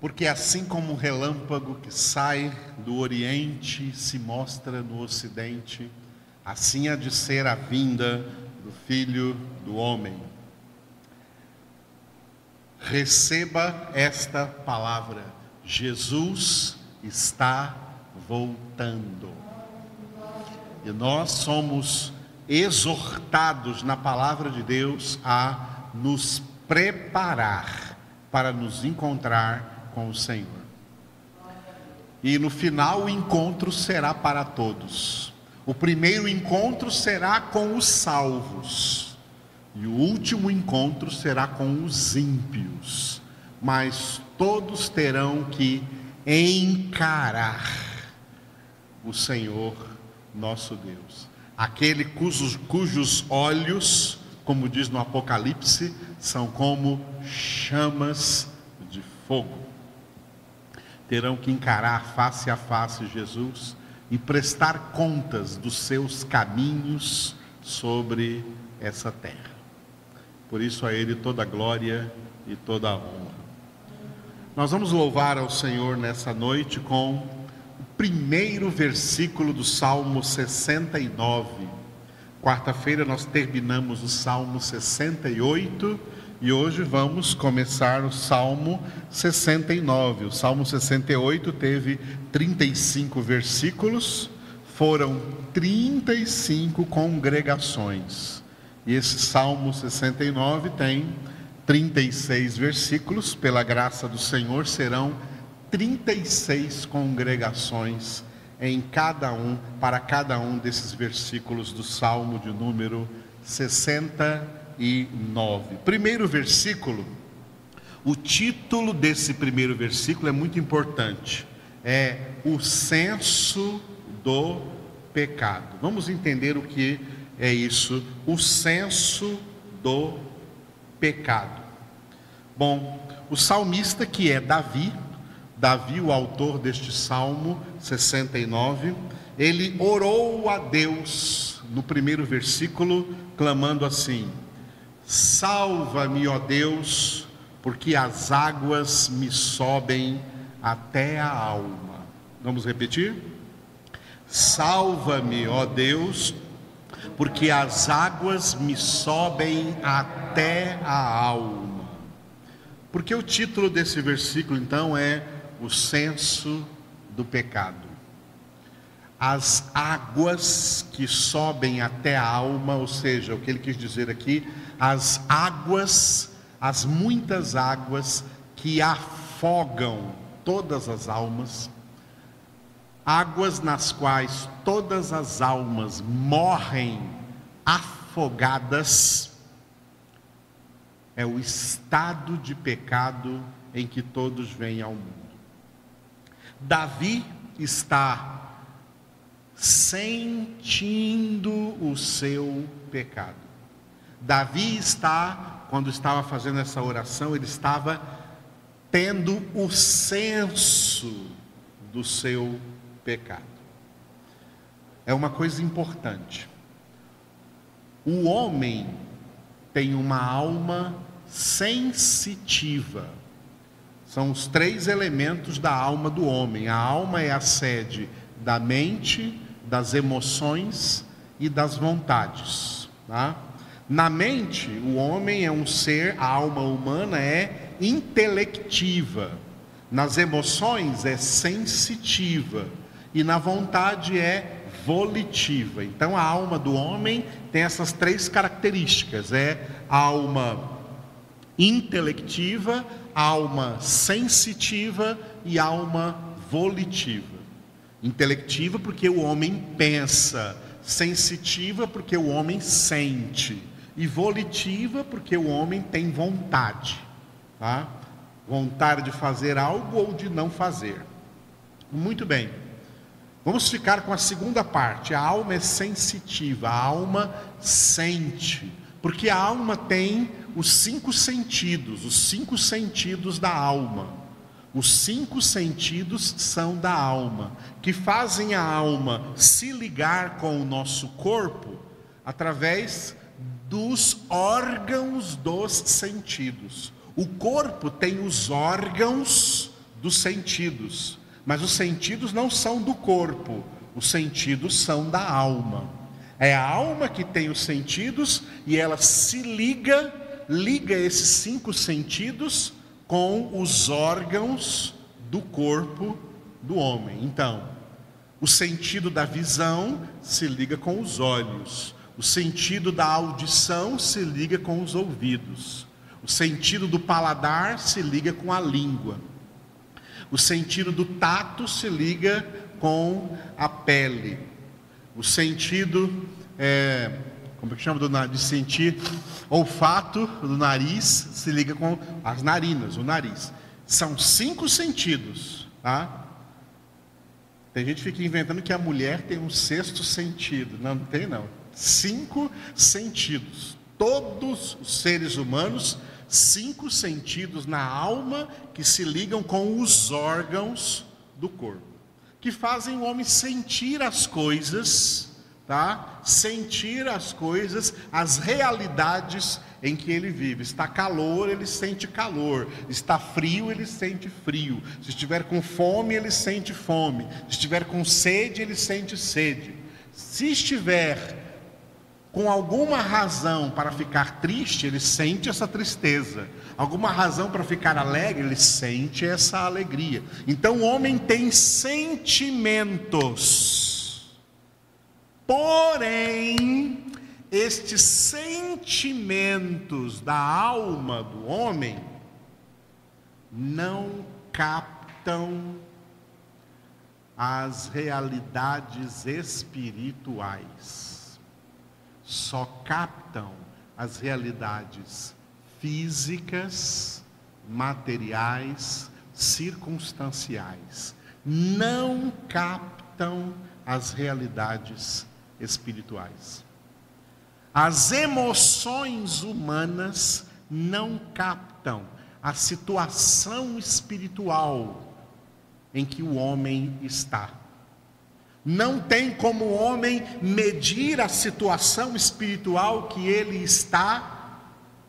Porque assim como um relâmpago que sai do Oriente se mostra no Ocidente, assim há de ser a vinda do Filho do Homem. Receba esta palavra: Jesus está voltando. E nós somos exortados na palavra de Deus a nos preparar para nos encontrar com o Senhor. E no final o encontro será para todos. O primeiro encontro será com os salvos, e o último encontro será com os ímpios. Mas todos terão que encarar o Senhor nosso Deus. Aquele cujos, cujos olhos, como diz no Apocalipse, são como chamas de fogo. Terão que encarar face a face Jesus e prestar contas dos seus caminhos sobre essa terra. Por isso a Ele toda a glória e toda a honra. Nós vamos louvar ao Senhor nessa noite com primeiro versículo do Salmo 69. Quarta-feira nós terminamos o Salmo 68 e hoje vamos começar o Salmo 69. O Salmo 68 teve 35 versículos, foram 35 congregações. E esse Salmo 69 tem 36 versículos, pela graça do Senhor serão 36 congregações em cada um, para cada um desses versículos do Salmo de número 69. Primeiro versículo, o título desse primeiro versículo é muito importante. É o senso do pecado. Vamos entender o que é isso, o senso do pecado. Bom, o salmista que é Davi, Davi, o autor deste Salmo 69, ele orou a Deus no primeiro versículo, clamando assim: Salva-me, ó Deus, porque as águas me sobem até a alma. Vamos repetir? Salva-me, ó Deus, porque as águas me sobem até a alma. Porque o título desse versículo então é o senso do pecado. As águas que sobem até a alma, ou seja, o que ele quis dizer aqui, as águas, as muitas águas que afogam todas as almas, águas nas quais todas as almas morrem afogadas, é o estado de pecado em que todos vêm ao mundo. Davi está sentindo o seu pecado. Davi está, quando estava fazendo essa oração, ele estava tendo o senso do seu pecado. É uma coisa importante. O homem tem uma alma sensitiva são os três elementos da alma do homem. A alma é a sede da mente, das emoções e das vontades. Tá? Na mente, o homem é um ser, a alma humana é intelectiva. Nas emoções é sensitiva. E na vontade é volitiva. Então a alma do homem tem essas três características: é alma intelectiva, alma sensitiva e alma volitiva. Intelectiva, porque o homem pensa, sensitiva, porque o homem sente, e volitiva, porque o homem tem vontade, tá? vontade de fazer algo ou de não fazer. Muito bem. Vamos ficar com a segunda parte. A alma é sensitiva, a alma sente, porque a alma tem os cinco sentidos, os cinco sentidos da alma. Os cinco sentidos são da alma, que fazem a alma se ligar com o nosso corpo através dos órgãos dos sentidos. O corpo tem os órgãos dos sentidos, mas os sentidos não são do corpo, os sentidos são da alma. É a alma que tem os sentidos e ela se liga, liga esses cinco sentidos com os órgãos do corpo do homem. Então, o sentido da visão se liga com os olhos, o sentido da audição se liga com os ouvidos, o sentido do paladar se liga com a língua, o sentido do tato se liga com a pele, o sentido, é, como é que chama do, de sentir, olfato do nariz se liga com as narinas, o nariz. São cinco sentidos, tá? Tem gente que fica inventando que a mulher tem um sexto sentido. Não, não tem não. Cinco sentidos. Todos os seres humanos, cinco sentidos na alma que se ligam com os órgãos do corpo, que fazem o homem sentir as coisas tá? Sentir as coisas, as realidades em que ele vive. Está calor, ele sente calor. Está frio, ele sente frio. Se estiver com fome, ele sente fome. Se estiver com sede, ele sente sede. Se estiver com alguma razão para ficar triste, ele sente essa tristeza. Alguma razão para ficar alegre, ele sente essa alegria. Então o homem tem sentimentos. Porém, estes sentimentos da alma do homem não captam as realidades espirituais, só captam as realidades físicas, materiais, circunstanciais, não captam as realidades espirituais. As emoções humanas não captam a situação espiritual em que o homem está. Não tem como o homem medir a situação espiritual que ele está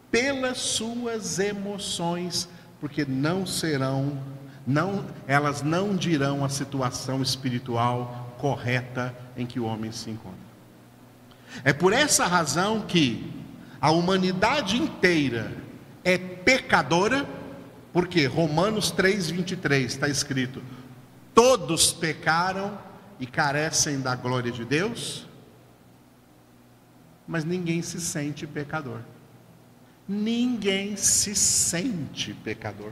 pelas suas emoções, porque não serão, não, elas não dirão a situação espiritual correta em que o homem se encontra. É por essa razão que a humanidade inteira é pecadora, porque Romanos 3,23 está escrito: todos pecaram e carecem da glória de Deus, mas ninguém se sente pecador. Ninguém se sente pecador.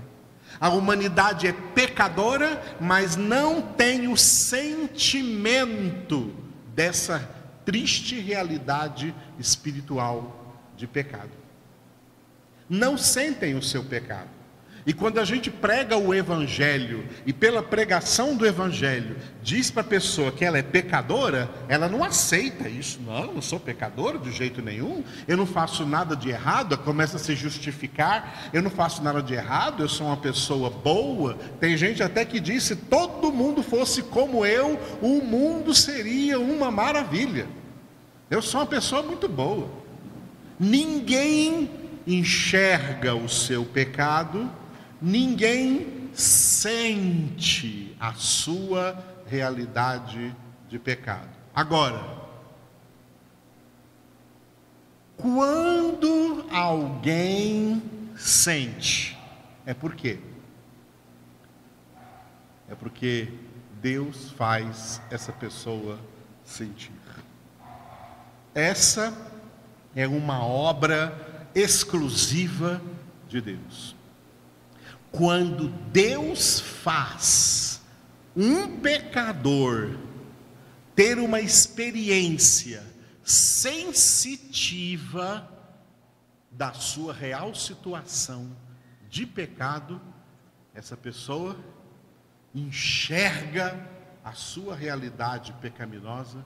A humanidade é pecadora, mas não tem o sentimento dessa triste realidade espiritual de pecado. Não sentem o seu pecado. E quando a gente prega o Evangelho, e pela pregação do Evangelho, diz para a pessoa que ela é pecadora, ela não aceita isso. Não, eu não sou pecadora de jeito nenhum, eu não faço nada de errado, começa a se justificar, eu não faço nada de errado, eu sou uma pessoa boa. Tem gente até que diz: se todo mundo fosse como eu, o mundo seria uma maravilha. Eu sou uma pessoa muito boa. Ninguém enxerga o seu pecado ninguém sente a sua realidade de pecado. Agora, quando alguém sente, é por quê? É porque Deus faz essa pessoa sentir. Essa é uma obra exclusiva de Deus. Quando Deus faz um pecador ter uma experiência sensitiva da sua real situação de pecado, essa pessoa enxerga a sua realidade pecaminosa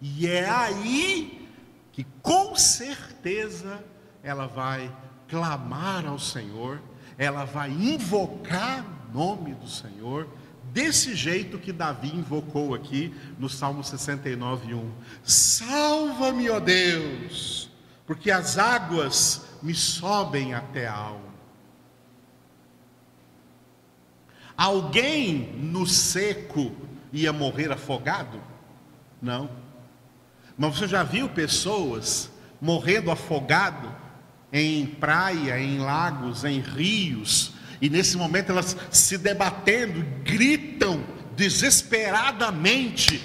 e é aí que com certeza ela vai clamar ao Senhor ela vai invocar o nome do Senhor, desse jeito que Davi invocou aqui no Salmo 69, 1. Salva-me, ó Deus, porque as águas me sobem até a alma. Alguém no seco ia morrer afogado? Não. Mas você já viu pessoas morrendo afogado em praia, em lagos, em rios, e nesse momento elas se debatendo, gritam desesperadamente: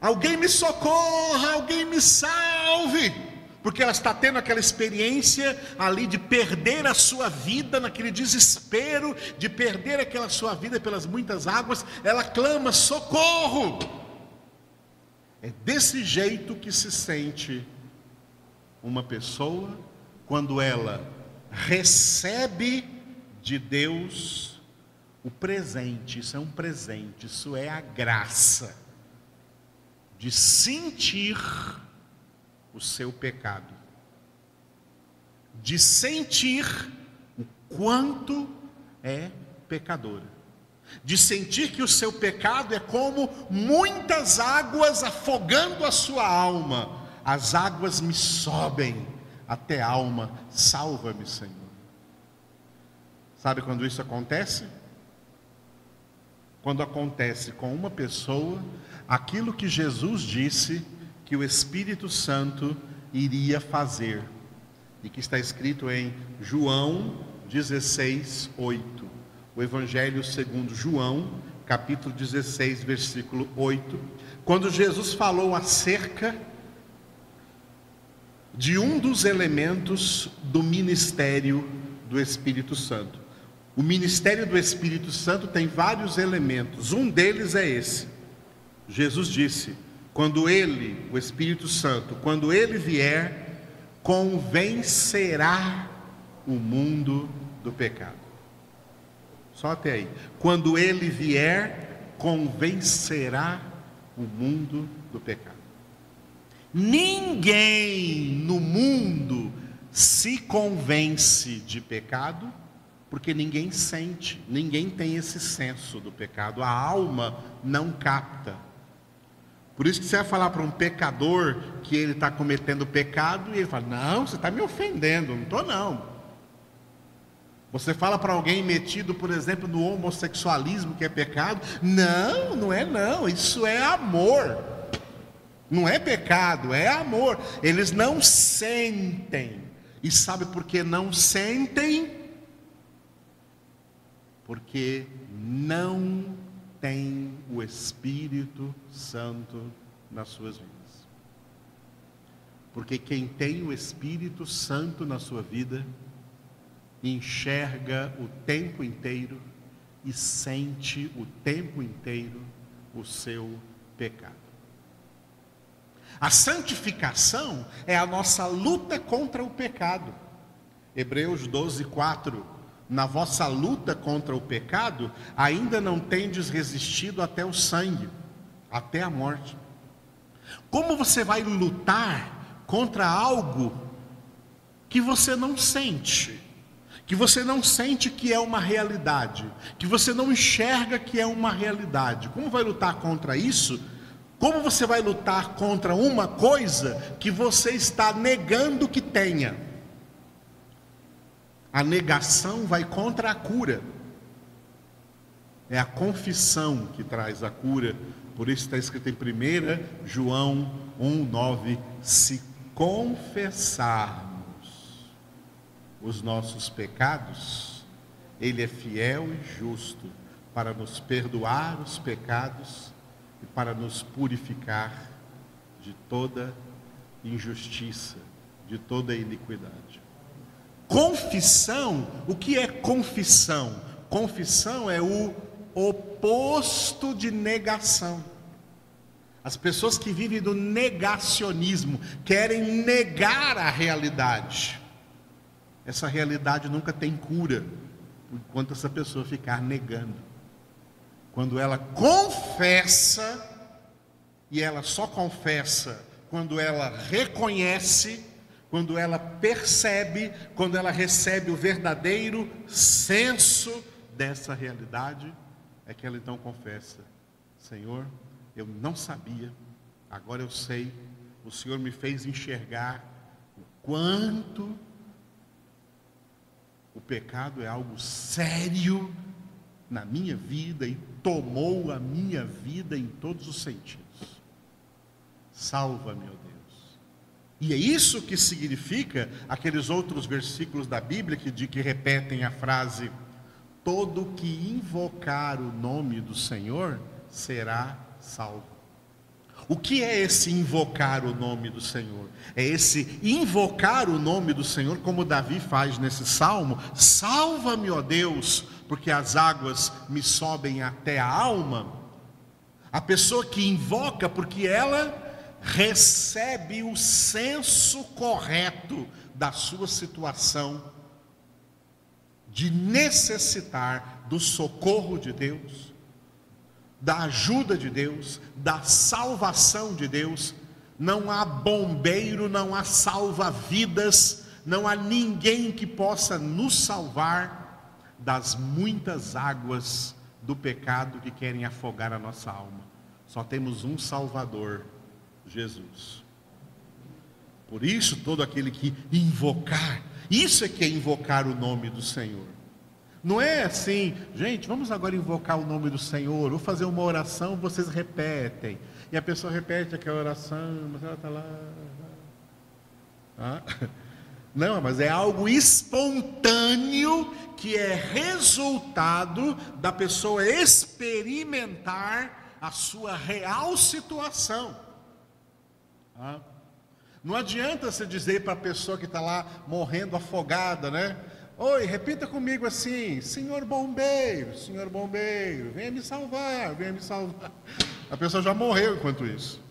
Alguém me socorra, alguém me salve porque ela está tendo aquela experiência ali de perder a sua vida, naquele desespero de perder aquela sua vida pelas muitas águas, ela clama: socorro! É desse jeito que se sente uma pessoa quando ela recebe de Deus o presente, isso é um presente, isso é a graça de sentir o seu pecado, de sentir o quanto é pecadora, de sentir que o seu pecado é como muitas águas afogando a sua alma, as águas me sobem até alma, salva-me, Senhor. Sabe quando isso acontece? Quando acontece com uma pessoa aquilo que Jesus disse que o Espírito Santo iria fazer, e que está escrito em João 16, 8. O Evangelho segundo João, capítulo 16, versículo 8. Quando Jesus falou acerca de um dos elementos do ministério do Espírito Santo. O ministério do Espírito Santo tem vários elementos, um deles é esse. Jesus disse: quando ele, o Espírito Santo, quando ele vier, convencerá o mundo do pecado. Só até aí. Quando ele vier, convencerá o mundo do pecado. Ninguém no mundo se convence de pecado, porque ninguém sente, ninguém tem esse senso do pecado, a alma não capta. Por isso que você vai falar para um pecador que ele está cometendo pecado e ele fala: Não, você está me ofendendo, não estou não. Você fala para alguém metido, por exemplo, no homossexualismo que é pecado, não, não é não, isso é amor. Não é pecado, é amor. Eles não sentem. E sabe por que não sentem? Porque não tem o Espírito Santo nas suas vidas. Porque quem tem o Espírito Santo na sua vida, enxerga o tempo inteiro e sente o tempo inteiro o seu pecado. A santificação é a nossa luta contra o pecado. Hebreus 12, 4 na vossa luta contra o pecado, ainda não tendes resistido até o sangue, até a morte. Como você vai lutar contra algo que você não sente? Que você não sente que é uma realidade, que você não enxerga que é uma realidade. Como vai lutar contra isso? Como você vai lutar contra uma coisa que você está negando que tenha? A negação vai contra a cura. É a confissão que traz a cura. Por isso está escrito em 1 João 1,9: Se confessarmos os nossos pecados, Ele é fiel e justo para nos perdoar os pecados e para nos purificar de toda injustiça, de toda iniquidade. Confissão, o que é confissão? Confissão é o oposto de negação. As pessoas que vivem do negacionismo querem negar a realidade. Essa realidade nunca tem cura enquanto essa pessoa ficar negando. Quando ela confessa, e ela só confessa quando ela reconhece quando ela percebe, quando ela recebe o verdadeiro senso dessa realidade, é que ela então confessa: Senhor, eu não sabia, agora eu sei, o Senhor me fez enxergar o quanto o pecado é algo sério na minha vida e tomou a minha vida em todos os sentidos. Salva, meu Deus. E é isso que significa aqueles outros versículos da Bíblia que, de, que repetem a frase: todo que invocar o nome do Senhor será salvo. O que é esse invocar o nome do Senhor? É esse invocar o nome do Senhor, como Davi faz nesse salmo: salva-me, ó Deus, porque as águas me sobem até a alma. A pessoa que invoca, porque ela recebe o senso correto da sua situação, de necessitar do socorro de Deus, da ajuda de Deus, da salvação de Deus. Não há bombeiro, não há salva-vidas, não há ninguém que possa nos salvar das muitas águas do pecado que querem afogar a nossa alma. Só temos um Salvador, Jesus. Por isso, todo aquele que invocar, isso é que é invocar o nome do Senhor. Não é assim, gente, vamos agora invocar o nome do Senhor, vou fazer uma oração, vocês repetem. E a pessoa repete aquela oração, mas ela está lá. Ah? Não, mas é algo espontâneo que é resultado da pessoa experimentar a sua real situação. Ah. Não adianta você dizer para a pessoa que está lá morrendo afogada, né? Oi, repita comigo assim: Senhor bombeiro, Senhor bombeiro, venha me salvar, venha me salvar. A pessoa já morreu enquanto isso.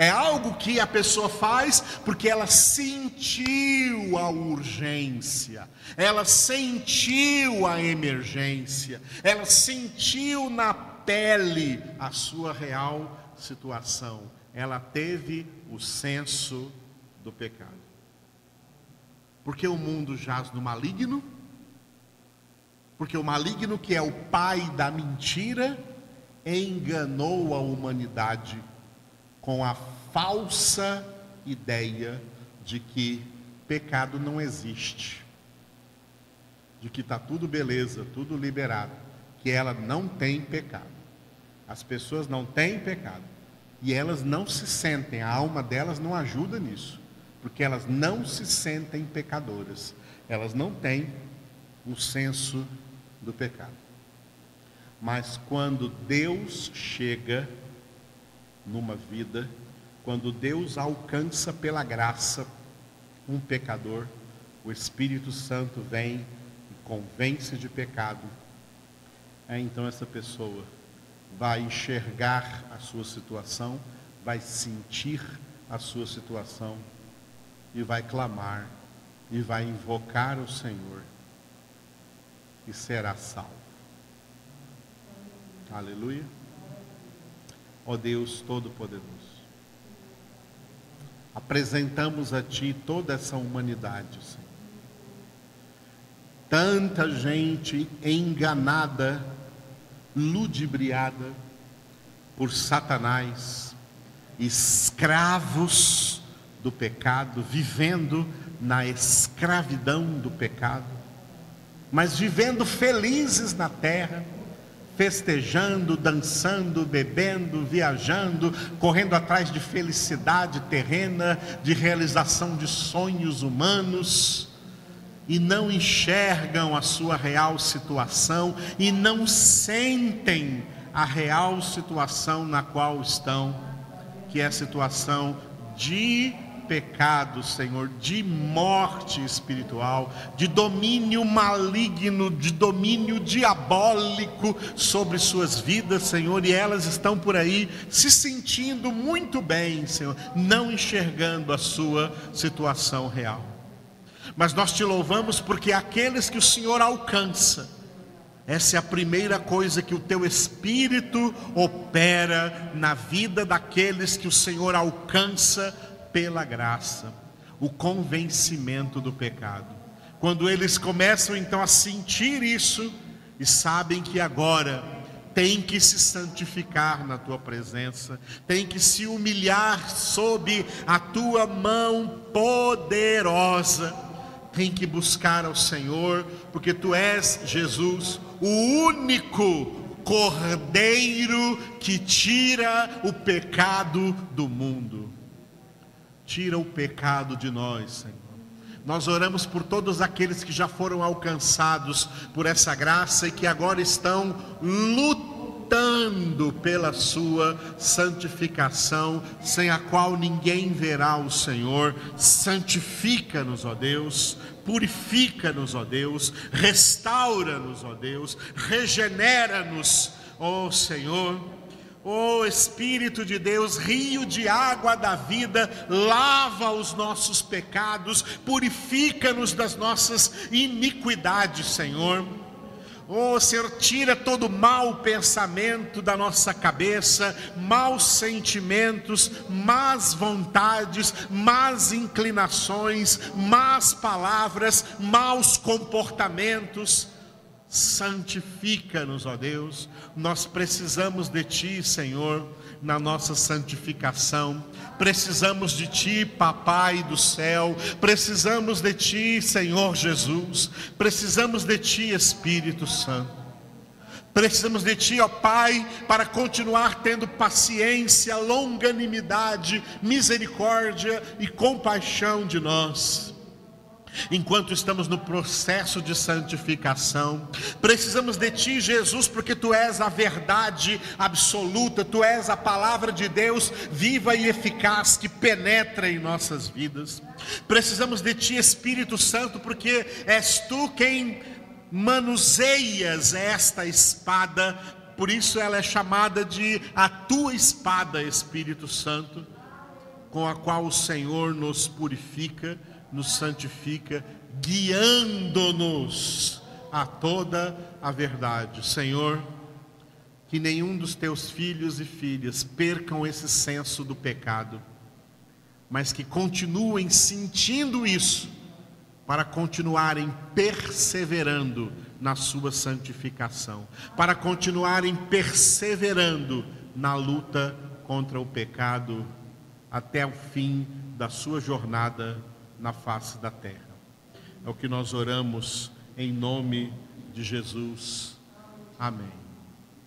É algo que a pessoa faz porque ela sentiu a urgência, ela sentiu a emergência, ela sentiu na pele a sua real situação ela teve o senso do pecado. Porque o mundo jaz no maligno, porque o maligno, que é o pai da mentira, enganou a humanidade com a falsa ideia de que pecado não existe, de que está tudo beleza, tudo liberado, que ela não tem pecado. As pessoas não têm pecado. E elas não se sentem, a alma delas não ajuda nisso, porque elas não se sentem pecadoras, elas não têm o senso do pecado. Mas quando Deus chega numa vida, quando Deus alcança pela graça um pecador, o Espírito Santo vem e convence de pecado. É então essa pessoa vai enxergar a sua situação, vai sentir a sua situação e vai clamar e vai invocar o Senhor e será salvo. Aleluia. Ó Deus Todo-Poderoso, apresentamos a Ti toda essa humanidade, Senhor. Tanta gente enganada ludibriada por Satanás, escravos do pecado, vivendo na escravidão do pecado, mas vivendo felizes na terra, festejando, dançando, bebendo, viajando, correndo atrás de felicidade terrena, de realização de sonhos humanos e não enxergam a sua real situação e não sentem a real situação na qual estão, que é a situação de pecado, Senhor, de morte espiritual, de domínio maligno, de domínio diabólico sobre suas vidas, Senhor, e elas estão por aí se sentindo muito bem, Senhor, não enxergando a sua situação real. Mas nós te louvamos porque aqueles que o Senhor alcança, essa é a primeira coisa que o teu Espírito opera na vida daqueles que o Senhor alcança pela graça, o convencimento do pecado. Quando eles começam então a sentir isso e sabem que agora tem que se santificar na tua presença, tem que se humilhar sob a tua mão poderosa tem que buscar ao Senhor, porque tu és, Jesus, o único Cordeiro que tira o pecado do mundo. Tira o pecado de nós, Senhor. Nós oramos por todos aqueles que já foram alcançados por essa graça e que agora estão lutando pela sua santificação, sem a qual ninguém verá o Senhor. Santifica-nos, ó Deus, purifica-nos, ó Deus, restaura-nos, ó Deus, regenera-nos, ó Senhor. Ó Espírito de Deus, rio de água da vida, lava os nossos pecados, purifica-nos das nossas iniquidades, Senhor. Oh Senhor, tira todo mau pensamento da nossa cabeça, maus sentimentos, más vontades, más inclinações, más palavras, maus comportamentos. Santifica-nos, ó Deus. Nós precisamos de Ti, Senhor, na nossa santificação. Precisamos de Ti, Papai do céu. Precisamos de Ti, Senhor Jesus. Precisamos de Ti, Espírito Santo. Precisamos de Ti, ó Pai, para continuar tendo paciência, longanimidade, misericórdia e compaixão de nós enquanto estamos no processo de santificação. Precisamos de Ti, Jesus, porque Tu és a verdade absoluta, Tu és a palavra de Deus viva e eficaz que penetra em nossas vidas. Precisamos de Ti, Espírito Santo, porque és Tu quem manuseias esta espada, por isso ela é chamada de a Tua espada, Espírito Santo, com a qual o Senhor nos purifica nos santifica, guiando-nos a toda a verdade. Senhor, que nenhum dos teus filhos e filhas percam esse senso do pecado, mas que continuem sentindo isso, para continuarem perseverando na sua santificação, para continuarem perseverando na luta contra o pecado até o fim da sua jornada na face da terra. É o que nós oramos em nome de Jesus. Amém.